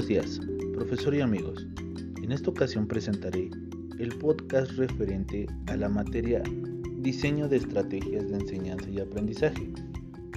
buenos días, profesor y amigos. En esta ocasión presentaré el podcast referente a la materia Diseño de Estrategias de Enseñanza y Aprendizaje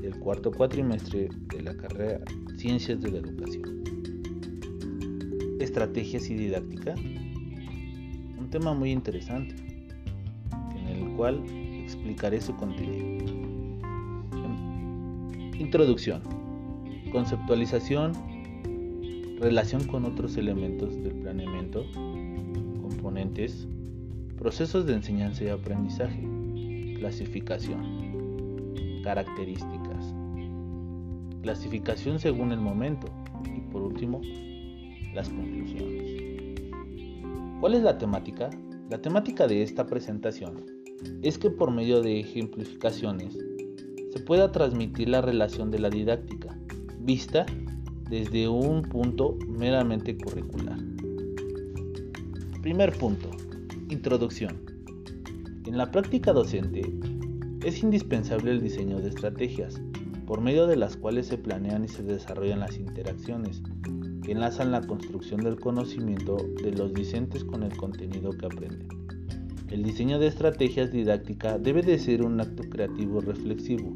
del cuarto cuatrimestre de la carrera Ciencias de la Educación. Estrategias y didáctica. Un tema muy interesante, en el cual explicaré su contenido. Introducción. Conceptualización relación con otros elementos del planeamiento, componentes, procesos de enseñanza y aprendizaje, clasificación, características, clasificación según el momento y por último, las conclusiones. ¿Cuál es la temática? La temática de esta presentación es que por medio de ejemplificaciones se pueda transmitir la relación de la didáctica vista desde un punto meramente curricular. Primer punto. Introducción. En la práctica docente es indispensable el diseño de estrategias por medio de las cuales se planean y se desarrollan las interacciones que enlazan la construcción del conocimiento de los discentes con el contenido que aprenden. El diseño de estrategias didácticas debe de ser un acto creativo reflexivo,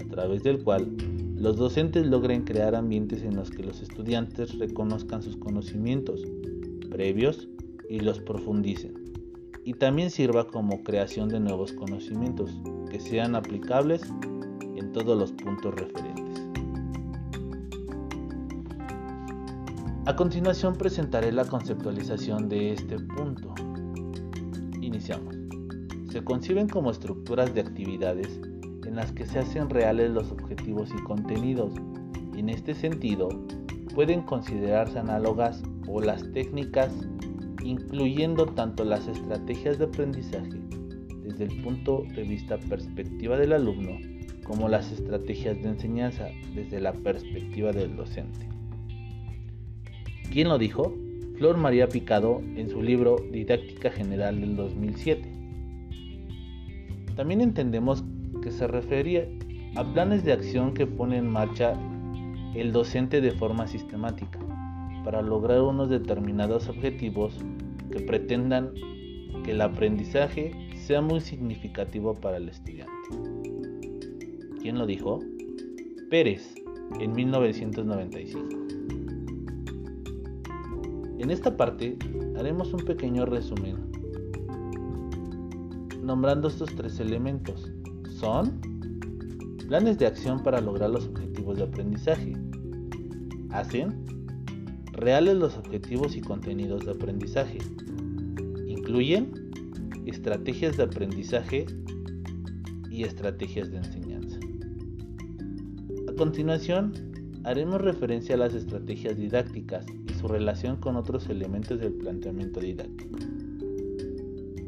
a través del cual los docentes logren crear ambientes en los que los estudiantes reconozcan sus conocimientos previos y los profundicen. Y también sirva como creación de nuevos conocimientos que sean aplicables en todos los puntos referentes. A continuación presentaré la conceptualización de este punto. Iniciamos. Se conciben como estructuras de actividades en las que se hacen reales los objetivos y contenidos. En este sentido, pueden considerarse análogas o las técnicas, incluyendo tanto las estrategias de aprendizaje desde el punto de vista perspectiva del alumno, como las estrategias de enseñanza desde la perspectiva del docente. ¿Quién lo dijo? Flor María Picado en su libro Didáctica General del 2007. También entendemos que se refería a planes de acción que pone en marcha el docente de forma sistemática para lograr unos determinados objetivos que pretendan que el aprendizaje sea muy significativo para el estudiante. ¿Quién lo dijo? Pérez, en 1995. En esta parte haremos un pequeño resumen nombrando estos tres elementos son planes de acción para lograr los objetivos de aprendizaje. Hacen reales los objetivos y contenidos de aprendizaje. Incluyen estrategias de aprendizaje y estrategias de enseñanza. A continuación, haremos referencia a las estrategias didácticas y su relación con otros elementos del planteamiento didáctico.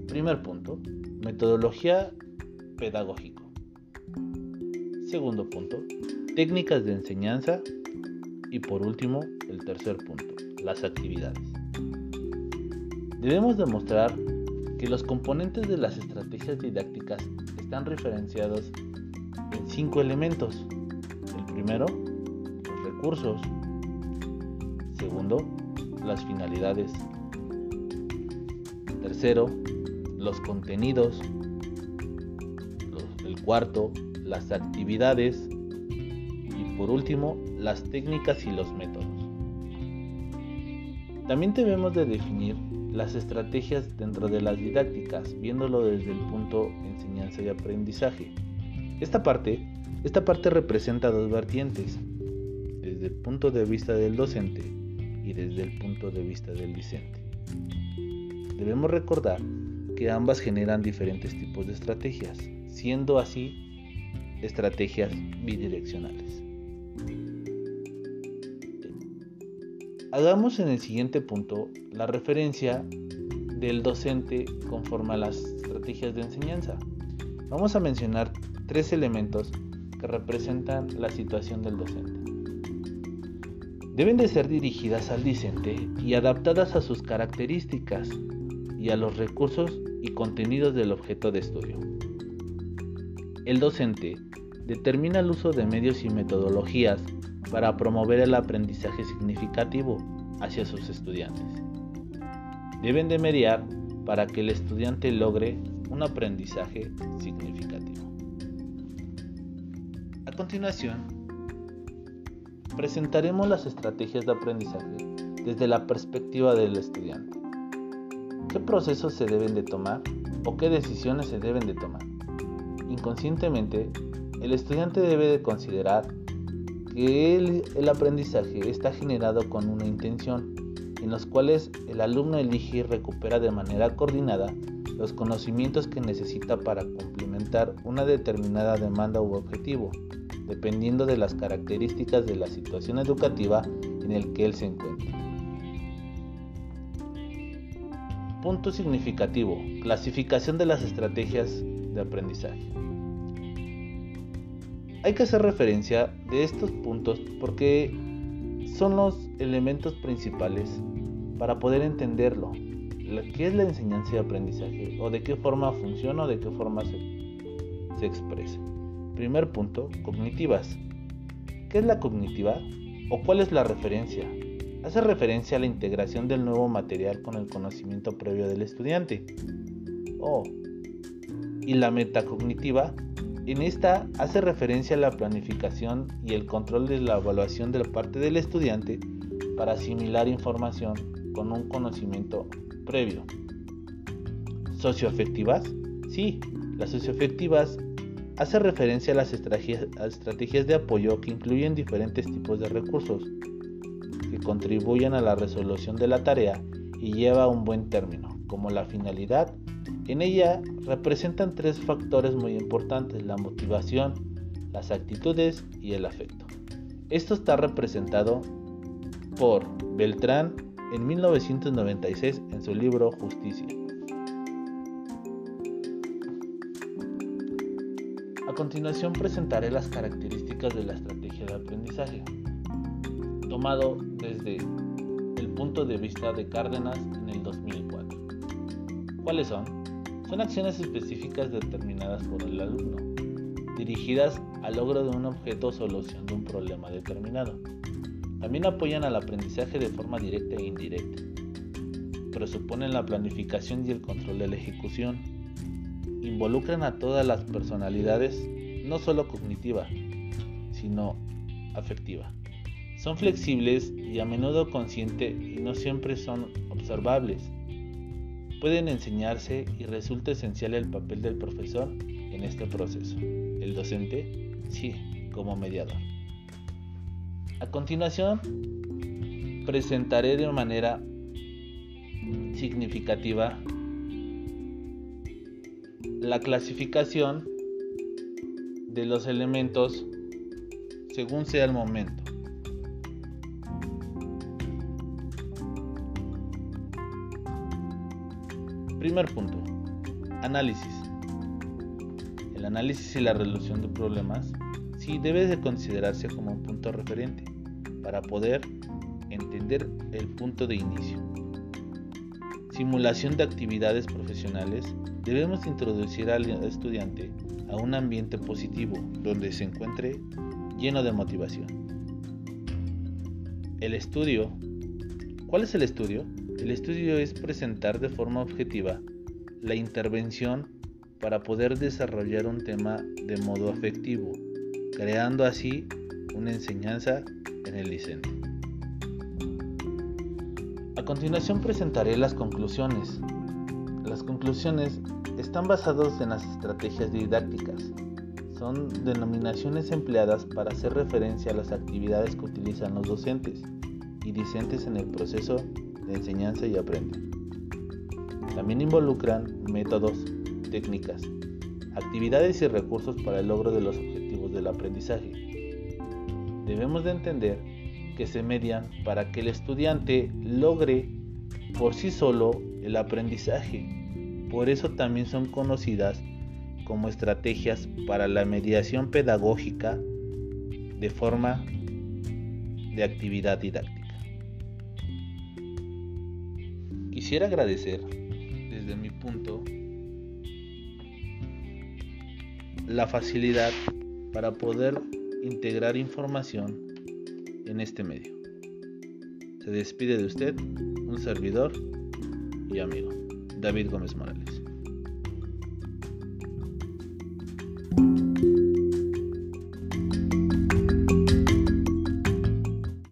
Primer punto, metodología pedagógico. Segundo punto, técnicas de enseñanza. Y por último, el tercer punto, las actividades. Debemos demostrar que los componentes de las estrategias didácticas están referenciados en cinco elementos. El primero, los recursos. Segundo, las finalidades. Tercero, los contenidos. Cuarto, las actividades y por último las técnicas y los métodos. También debemos de definir las estrategias dentro de las didácticas, viéndolo desde el punto enseñanza y aprendizaje. Esta parte, esta parte representa dos vertientes, desde el punto de vista del docente y desde el punto de vista del discente. Debemos recordar que ambas generan diferentes tipos de estrategias, siendo así estrategias bidireccionales. Hagamos en el siguiente punto la referencia del docente conforme a las estrategias de enseñanza. Vamos a mencionar tres elementos que representan la situación del docente. Deben de ser dirigidas al discente y adaptadas a sus características y a los recursos y contenidos del objeto de estudio. El docente determina el uso de medios y metodologías para promover el aprendizaje significativo hacia sus estudiantes. Deben de mediar para que el estudiante logre un aprendizaje significativo. A continuación, presentaremos las estrategias de aprendizaje desde la perspectiva del estudiante. ¿Qué procesos se deben de tomar o qué decisiones se deben de tomar? Inconscientemente, el estudiante debe de considerar que el, aprendizaje está generado con una intención, en los cuales el alumno elige y recupera de manera coordinada los conocimientos que necesita para complementar una determinada demanda u objetivo, dependiendo de las características de la situación educativa en el que él se encuentra. Punto significativo. Clasificación de las estrategias de aprendizaje. Hay que hacer referencia de estos puntos porque son los elementos principales para poder entenderlo. ¿Qué es la enseñanza y aprendizaje? ¿O de qué forma funciona o de qué forma se, expresa? Primer punto, cognitivas. ¿Qué es la cognitiva? ¿O cuál es la referencia? Hace referencia a la integración del nuevo material con el conocimiento previo del estudiante. Oh. Y la metacognitiva en esta hace referencia a la planificación y el control de la evaluación de la parte del estudiante para asimilar información con un conocimiento previo. ¿Socioafectivas? Sí, las socioafectivas hace referencia a las estrategias, de apoyo que incluyen diferentes tipos de recursos que contribuyen a la resolución de la tarea y lleva a un buen término, como la finalidad, en ella representan tres factores muy importantes, la motivación, las actitudes y el afecto. Esto está representado por Beltrán en 1996 en su libro Justicia. A continuación presentaré las características de la estrategia de aprendizaje, tomado desde el punto de vista de Cárdenas en el 2004. ¿Cuáles son? Son acciones específicas determinadas por el alumno, dirigidas al logro de un objeto o solución de un problema determinado. También apoyan al aprendizaje de forma directa e indirecta. Presuponen la planificación y el control de la ejecución. Involucran a todas las personalidades, no solo cognitiva, sino afectiva. Son flexibles y a menudo conscientes y no siempre son observables pueden enseñarse y resulta esencial el papel del profesor en este proceso. El docente, sí, como mediador. A continuación, presentaré de manera significativa la clasificación de los elementos según sea el momento. Primer punto. Análisis. El análisis y la resolución de problemas sí debe de considerarse como un punto referente para poder entender el punto de inicio. Simulación de actividades profesionales. Debemos introducir al estudiante a un ambiente positivo donde se encuentre lleno de motivación. El estudio. ¿Cuál es el estudio? El estudio es presentar de forma objetiva la intervención para poder desarrollar un tema de modo afectivo, creando así una enseñanza en el discente. A continuación presentaré las conclusiones. Las conclusiones están basadas en las estrategias didácticas. Son denominaciones empleadas para hacer referencia a las actividades que utilizan los docentes y discentes en el proceso de enseñanza y aprende. También involucran métodos, técnicas, actividades y recursos para el logro de los objetivos del aprendizaje. Debemos de entender que se median para que el estudiante logre por sí solo el aprendizaje. Por eso también son conocidas como estrategias para la mediación pedagógica de forma de actividad didáctica. Quisiera agradecer desde mi punto la facilidad para poder integrar información en este medio. Se despide de usted un servidor y amigo, David Gómez Morales.